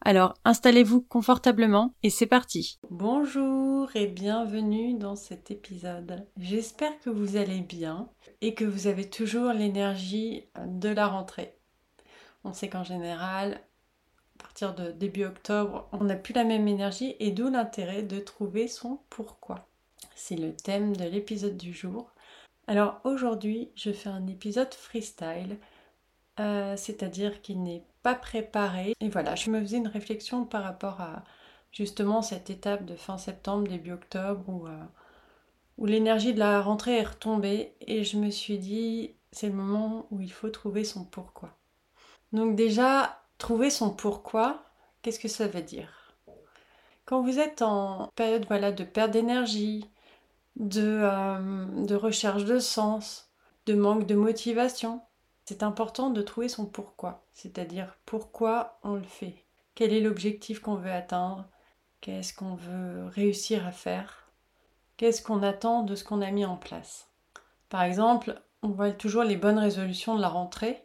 Alors installez-vous confortablement et c'est parti. Bonjour et bienvenue dans cet épisode. J'espère que vous allez bien et que vous avez toujours l'énergie de la rentrée. On sait qu'en général, à partir de début octobre, on n'a plus la même énergie et d'où l'intérêt de trouver son pourquoi. C'est le thème de l'épisode du jour. Alors aujourd'hui, je fais un épisode freestyle, euh, c'est-à-dire qu'il n'est pas préparé. Et voilà, je me faisais une réflexion par rapport à justement cette étape de fin septembre, début octobre, où, euh, où l'énergie de la rentrée est retombée, et je me suis dit, c'est le moment où il faut trouver son pourquoi. Donc déjà, trouver son pourquoi, qu'est-ce que ça veut dire? Quand vous êtes en période voilà, de perte d'énergie, de, euh, de recherche de sens, de manque de motivation, c'est important de trouver son pourquoi, c'est-à-dire pourquoi on le fait, quel est l'objectif qu'on veut atteindre, qu'est-ce qu'on veut réussir à faire, qu'est-ce qu'on attend de ce qu'on a mis en place? Par exemple, on voit toujours les bonnes résolutions de la rentrée,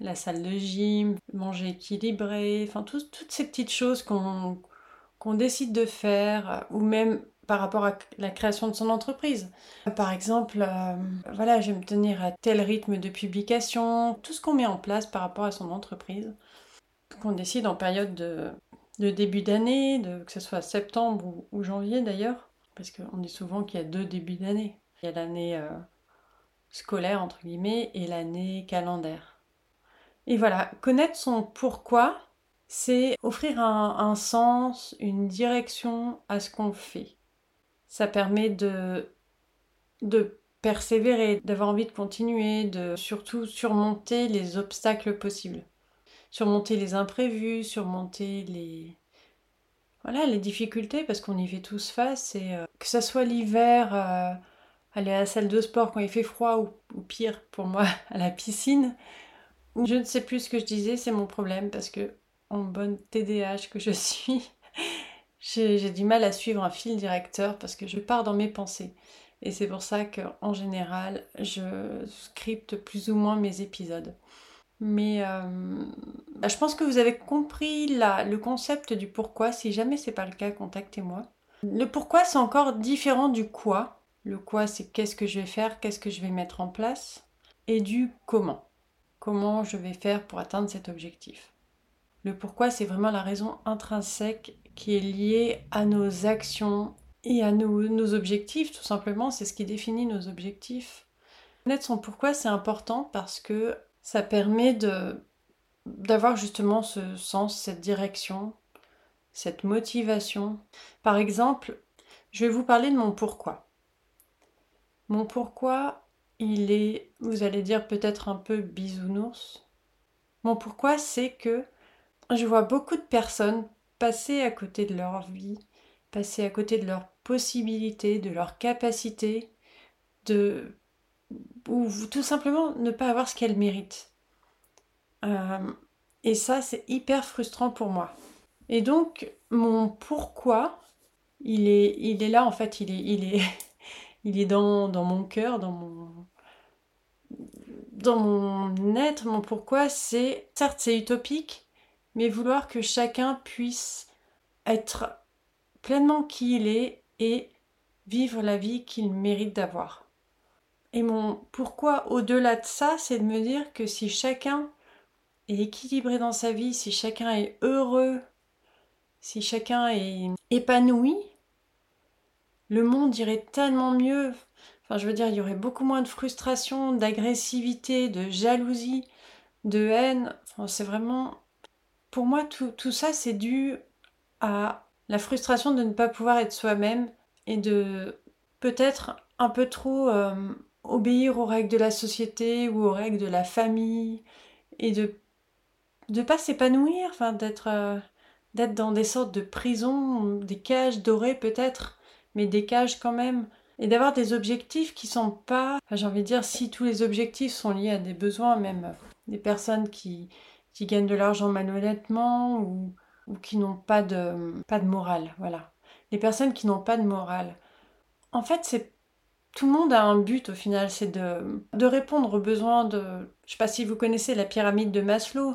la salle de gym, manger équilibré, enfin toutes ces petites choses qu'on décide de faire, ou même par rapport à la création de son entreprise. Par exemple, euh, voilà, je vais me tenir à tel rythme de publication, tout ce qu'on met en place par rapport à son entreprise, qu'on décide en période de, début d'année, que ce soit septembre ou, janvier d'ailleurs, parce qu'on dit souvent qu'il y a deux débuts d'année. Il y a l'année euh, scolaire, entre guillemets, et l'année calendaire. Et voilà, connaître son pourquoi, c'est offrir un, sens, une direction à ce qu'on fait ça permet de, de persévérer, d'avoir envie de continuer, de surtout surmonter les obstacles possibles. Surmonter les imprévus, surmonter les, voilà, les difficultés, parce qu'on y fait tous face, et euh, que ça soit l'hiver, euh, aller à la salle de sport quand il fait froid, ou, pire pour moi, à la piscine, je ne sais plus ce que je disais, c'est mon problème, parce que en bonne TDAH que je suis, j'ai du mal à suivre un fil directeur parce que je pars dans mes pensées. Et c'est pour ça qu'en général, je scripte plus ou moins mes épisodes. Mais euh, bah, je pense que vous avez compris le concept du pourquoi. Si jamais c'est pas le cas, contactez-moi. Le pourquoi, c'est encore différent du quoi. Le quoi, c'est qu'est-ce que je vais faire, qu'est-ce que je vais mettre en place. Et du comment. Comment je vais faire pour atteindre cet objectif. Le pourquoi, c'est vraiment la raison intrinsèque qui est liée à nos actions et à nos, objectifs, tout simplement. C'est ce qui définit nos objectifs. Connaître son pourquoi, c'est important parce que ça permet de d'avoir justement ce sens, cette direction, cette motivation. Par exemple, je vais vous parler de mon pourquoi. Mon pourquoi, il est, vous allez dire peut-être un peu bisounours. Mon pourquoi, c'est que je vois beaucoup de personnes passer à côté de leur vie, passer à côté de leurs possibilités, de leurs capacités, de ou tout simplement ne pas avoir ce qu'elles méritent. Euh, et ça, c'est hyper frustrant pour moi. Et donc, mon pourquoi, il est, il est là, en fait, il est, il est, il est dans, dans mon cœur, dans mon, dans mon être, mon pourquoi, c'est, certes, c'est utopique, mais vouloir que chacun puisse être pleinement qui il est et vivre la vie qu'il mérite d'avoir. Et mon pourquoi au-delà de ça, c'est de me dire que si chacun est équilibré dans sa vie, si chacun est heureux, si chacun est épanoui, le monde irait tellement mieux. Enfin, je veux dire, il y aurait beaucoup moins de frustration, d'agressivité, de jalousie, de haine. Enfin, c'est vraiment pour moi, tout, ça, c'est dû à la frustration de ne pas pouvoir être soi-même et de peut-être un peu trop euh, obéir aux règles de la société ou aux règles de la famille et de ne pas s'épanouir, enfin d'être euh, d'être dans des sortes de prisons, des cages dorées peut-être, mais des cages quand même. et d'avoir des objectifs qui sont pas, j'ai envie de dire, si tous les objectifs sont liés à des besoins, même des personnes qui, qui gagnent de l'argent malhonnêtement ou, ou qui n'ont pas de, pas de morale, voilà. Les personnes qui n'ont pas de morale. En fait, c'est tout le monde a un but au final, c'est de, de répondre aux besoins de... Je sais pas si vous connaissez la pyramide de Maslow.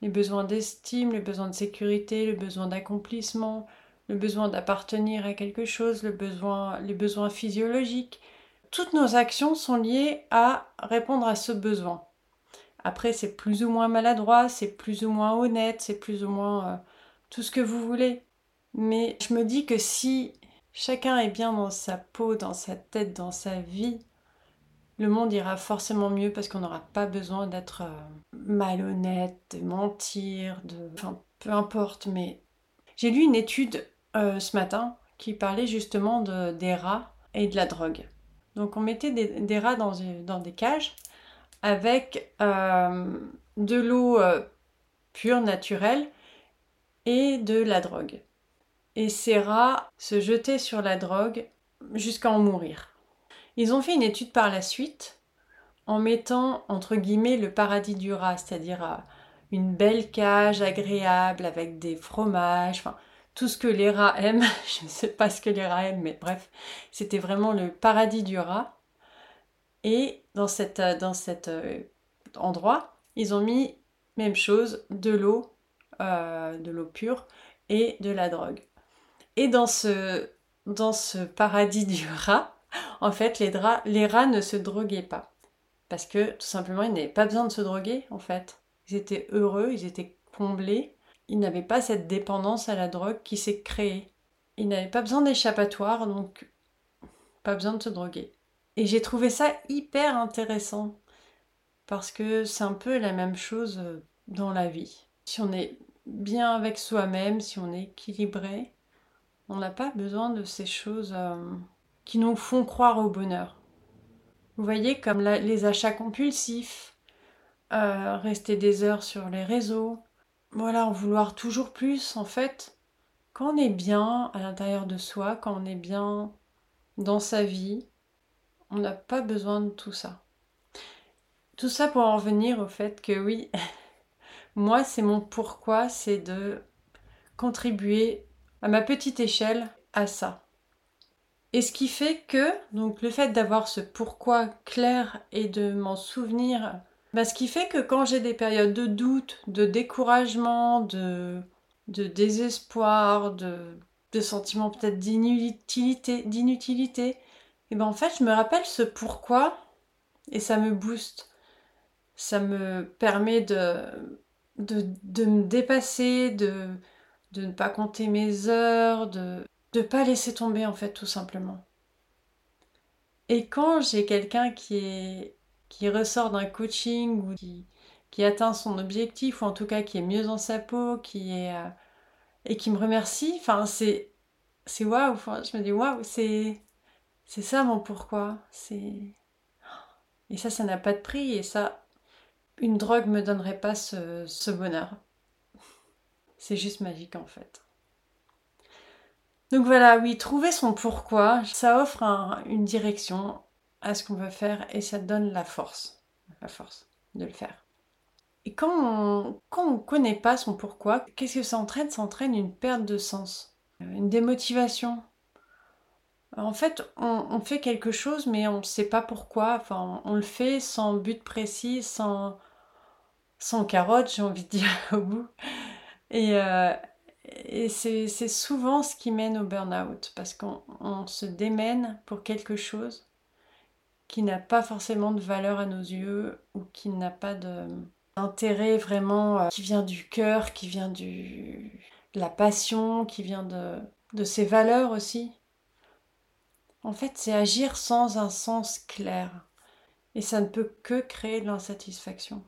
Les besoins d'estime, les besoins de sécurité, le besoin d'accomplissement, le besoin d'appartenir à quelque chose, le besoin, les besoins physiologiques. Toutes nos actions sont liées à répondre à ce besoin. Après, c'est plus ou moins maladroit, c'est plus ou moins honnête, c'est plus ou moins euh, tout ce que vous voulez. Mais je me dis que si chacun est bien dans sa peau, dans sa tête, dans sa vie, le monde ira forcément mieux parce qu'on n'aura pas besoin d'être euh, malhonnête, de mentir, de... Enfin, peu importe, mais j'ai lu une étude euh, ce matin qui parlait justement de, des rats et de la drogue. Donc on mettait des, rats dans, dans, des cages avec euh, de l'eau euh, pure, naturelle, et de la drogue. Et ces rats se jetaient sur la drogue jusqu'à en mourir. Ils ont fait une étude par la suite en mettant entre guillemets le paradis du rat, c'est-à-dire une belle cage agréable avec des fromages, enfin tout ce que les rats aiment. Je ne sais pas ce que les rats aiment, mais bref, c'était vraiment le paradis du rat. Et dans, euh, cet euh, endroit, ils ont mis même chose, de l'eau, euh, de l'eau pure et de la drogue. Et dans ce, paradis du rat, en fait, les, les rats ne se droguaient pas. Parce que tout simplement, ils n'avaient pas besoin de se droguer, en fait. Ils étaient heureux, ils étaient comblés il n'avait pas cette dépendance à la drogue qui s'est créée. Il n'avait pas besoin d'échappatoire, donc pas besoin de se droguer. Et j'ai trouvé ça hyper intéressant, parce que c'est un peu la même chose euh, dans la vie. Si on est bien avec soi-même, si on est équilibré, on n'a pas besoin de ces choses euh, qui nous font croire au bonheur. Vous voyez, comme les achats compulsifs, euh, rester des heures sur les réseaux, voilà, en vouloir toujours plus, en fait, quand on est bien à l'intérieur de soi, quand on est bien dans sa vie, on n'a pas besoin de tout ça. Tout ça pour en revenir au fait que oui, moi, c'est mon pourquoi, c'est de contribuer à ma petite échelle à ça. Et ce qui fait que, donc le fait d'avoir ce pourquoi clair et de m'en souvenir bah, ce qui fait que quand j'ai des périodes de doute, de découragement, de, de désespoir, de, de sentiments peut-être d'inutilité, et ben en fait je me rappelle ce pourquoi et ça me booste. Ça me permet de, de, de me dépasser, de, de ne pas compter mes heures, de ne pas laisser tomber en fait tout simplement. Et quand j'ai quelqu'un qui est qui ressort d'un coaching ou qui, qui, atteint son objectif ou en tout cas qui est mieux dans sa peau, qui est euh, et qui me remercie, enfin c'est c'est waouh, je me dis waouh, c'est c'est ça mon pourquoi, c'est et ça ça n'a pas de prix et ça une drogue me donnerait pas ce, bonheur. C'est juste magique en fait. Donc voilà, oui, trouver son pourquoi, ça offre une direction, à ce qu'on veut faire et ça donne la force, la force de le faire. Et quand on quand on connaît pas son pourquoi, qu'est-ce que ça entraîne? Ça entraîne une perte de sens, une démotivation. En fait, on, fait quelque chose, mais on ne sait pas pourquoi. Enfin, on, le fait sans but précis, sans, sans carotte, j'ai envie de dire, au bout. Et, euh, et c'est souvent ce qui mène au burn-out, parce qu'on se démène pour quelque chose qui n'a pas forcément de valeur à nos yeux ou qui n'a pas d'intérêt vraiment euh, qui vient du cœur, qui vient du, de la passion, qui vient de, de ses valeurs aussi. En fait, c'est agir sans un sens clair. Et ça ne peut que créer de l'insatisfaction.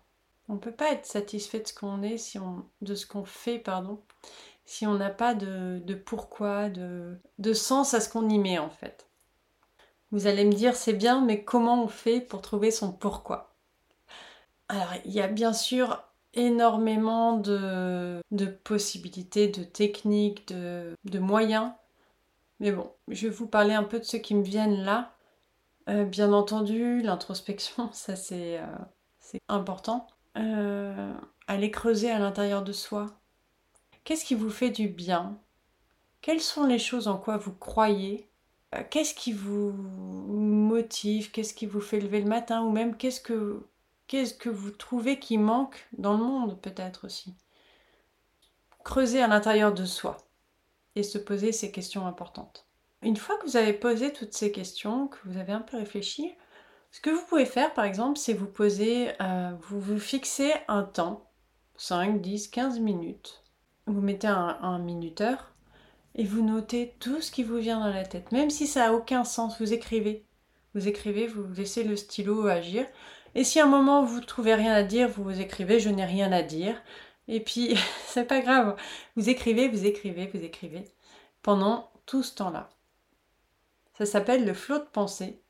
On ne peut pas être satisfait de ce qu'on est, si on, de ce qu'on fait, pardon, si on n'a pas de, pourquoi, de, de sens à ce qu'on y met en fait. Vous allez me dire, c'est bien, mais comment on fait pour trouver son pourquoi? Alors, il y a bien sûr énormément de, possibilités, de techniques, de, moyens. Mais bon, je vais vous parler un peu de ceux qui me viennent là. Euh, bien entendu, l'introspection, ça c'est euh, important. Euh, aller creuser à l'intérieur de soi. Qu'est-ce qui vous fait du bien? Quelles sont les choses en quoi vous croyez? Qu'est-ce qui vous motive? Qu'est-ce qui vous fait lever le matin? Ou même qu'est-ce que, qu'est-ce que vous trouvez qui manque dans le monde peut-être aussi? Creuser à l'intérieur de soi et se poser ces questions importantes. Une fois que vous avez posé toutes ces questions, que vous avez un peu réfléchi, ce que vous pouvez faire par exemple, c'est vous poser, euh, vous vous fixez un temps, 5, 10, 15 minutes. Vous mettez un, minuteur et vous notez tout ce qui vous vient dans la tête. Même si ça n'a aucun sens, vous écrivez. Vous écrivez, vous laissez le stylo agir. Et si à un moment vous ne trouvez rien à dire, vous vous écrivez je n'ai rien à dire. Et puis, c'est pas grave. Vous écrivez, vous écrivez, vous écrivez pendant tout ce temps-là. Ça s'appelle le flot de pensée.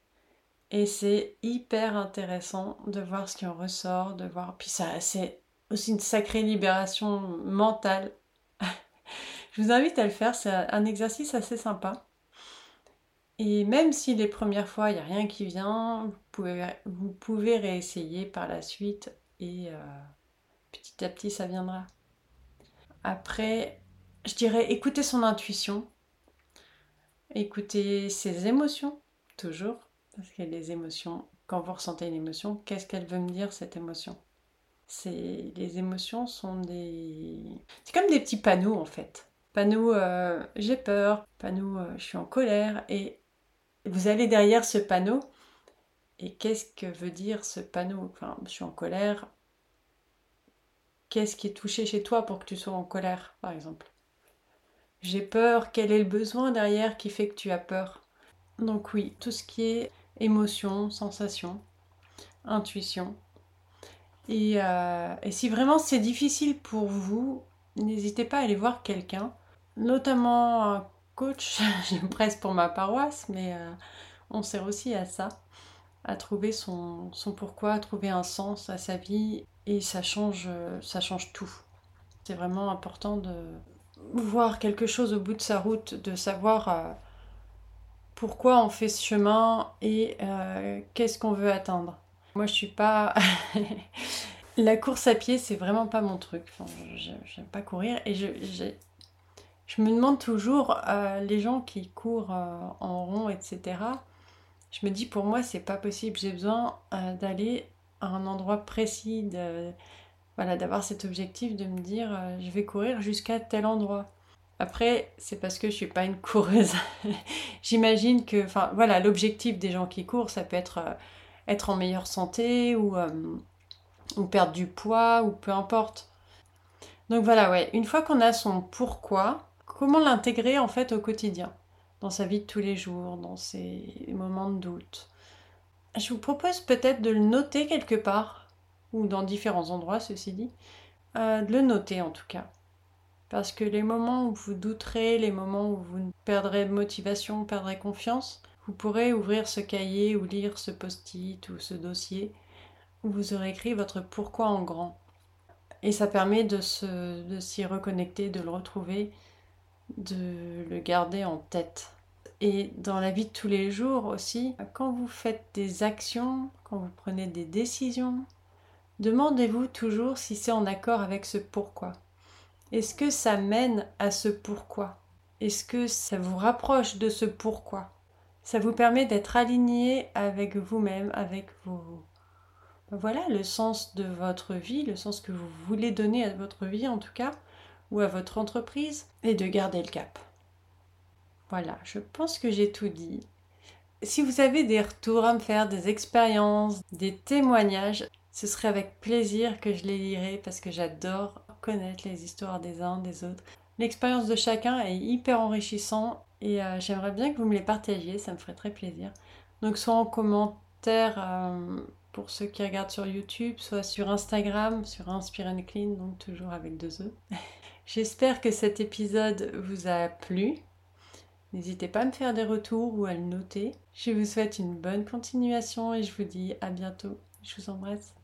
Et c'est hyper intéressant de voir ce qui en ressort, de voir. Puis ça, c'est aussi une sacrée libération mentale. Je vous invite à le faire, c'est un exercice assez sympa. Et même si les premières fois, il n'y a rien qui vient, vous pouvez, réessayer par la suite et euh, petit à petit, ça viendra. Après, je dirais écouter son intuition, écouter ses émotions, toujours, parce a des émotions. Quand vous ressentez une émotion, qu'est-ce qu'elle veut me dire cette émotion? C'est les émotions sont des, c'est comme des petits panneaux en fait. Panneau euh, j'ai peur, panneau euh, je suis en colère, et vous allez derrière ce panneau. Et qu'est-ce que veut dire ce panneau? Enfin, je suis en colère, Qu'est-ce qui est touché chez toi pour que tu sois en colère, par exemple? J'ai peur, quel est le besoin derrière qui fait que tu as peur? Donc oui, tout ce qui est émotion, sensation, intuition. Et, euh, et si vraiment c'est difficile pour vous, n'hésitez pas à aller voir quelqu'un, notamment un coach, j'ai presque pour ma paroisse, mais euh, on sert aussi à ça, à trouver son pourquoi, à trouver un sens à sa vie et ça change, ça change tout. C'est vraiment important de voir quelque chose au bout de sa route, de savoir euh, pourquoi on fait ce chemin et euh, qu'est-ce qu'on veut atteindre. Moi, je suis pas. La course à pied, c'est vraiment pas mon truc. Enfin, j'aime pas courir et je, je me demande toujours, euh, les gens qui courent en rond, etc. Je me dis, pour moi, c'est pas possible. J'ai besoin d'aller un endroit précis, de, voilà, d'avoir cet objectif de me dire euh, je vais courir jusqu'à tel endroit. Après, c'est parce que je suis pas une coureuse. J'imagine que, voilà, l'objectif des gens qui courent, ça peut être euh, être en meilleure santé ou, euh, ou perdre du poids ou peu importe. Donc voilà, ouais, une fois qu'on a son pourquoi, comment l'intégrer en fait au quotidien, dans sa vie de tous les jours, dans ses moments de doute? Je vous propose peut-être de le noter quelque part, ou dans différents endroits, ceci dit, euh, de le noter en tout cas. Parce que les moments où vous douterez, les moments où vous perdrez motivation, perdrez confiance, vous pourrez ouvrir ce cahier ou lire ce post-it ou ce dossier où vous aurez écrit votre pourquoi en grand. Et ça permet de, de s'y reconnecter, de le retrouver, de le garder en tête. Et dans la vie de tous les jours aussi, quand vous faites des actions, quand vous prenez des décisions, demandez-vous toujours si c'est en accord avec ce pourquoi. Est-ce que ça mène à ce pourquoi? Est-ce que ça vous rapproche de ce pourquoi? Ça vous permet d'être aligné avec vous-même, avec vos... Voilà le sens de votre vie, le sens que vous voulez donner à votre vie en tout cas, ou à votre entreprise, et de garder le cap. Voilà, je pense que j'ai tout dit. Si vous avez des retours à me faire, des expériences, des témoignages, ce serait avec plaisir que je les lirai parce que j'adore connaître les histoires des uns des autres. L'expérience de chacun est hyper enrichissant et euh, j'aimerais bien que vous me les partagiez, ça me ferait très plaisir. Donc soit en commentaire euh, pour ceux qui regardent sur YouTube, soit sur Instagram, sur Inspire Clean, donc toujours avec deux E. J'espère que cet épisode vous a plu. N'hésitez pas à me faire des retours ou à le noter. Je vous souhaite une bonne continuation et je vous dis à bientôt. Je vous embrasse.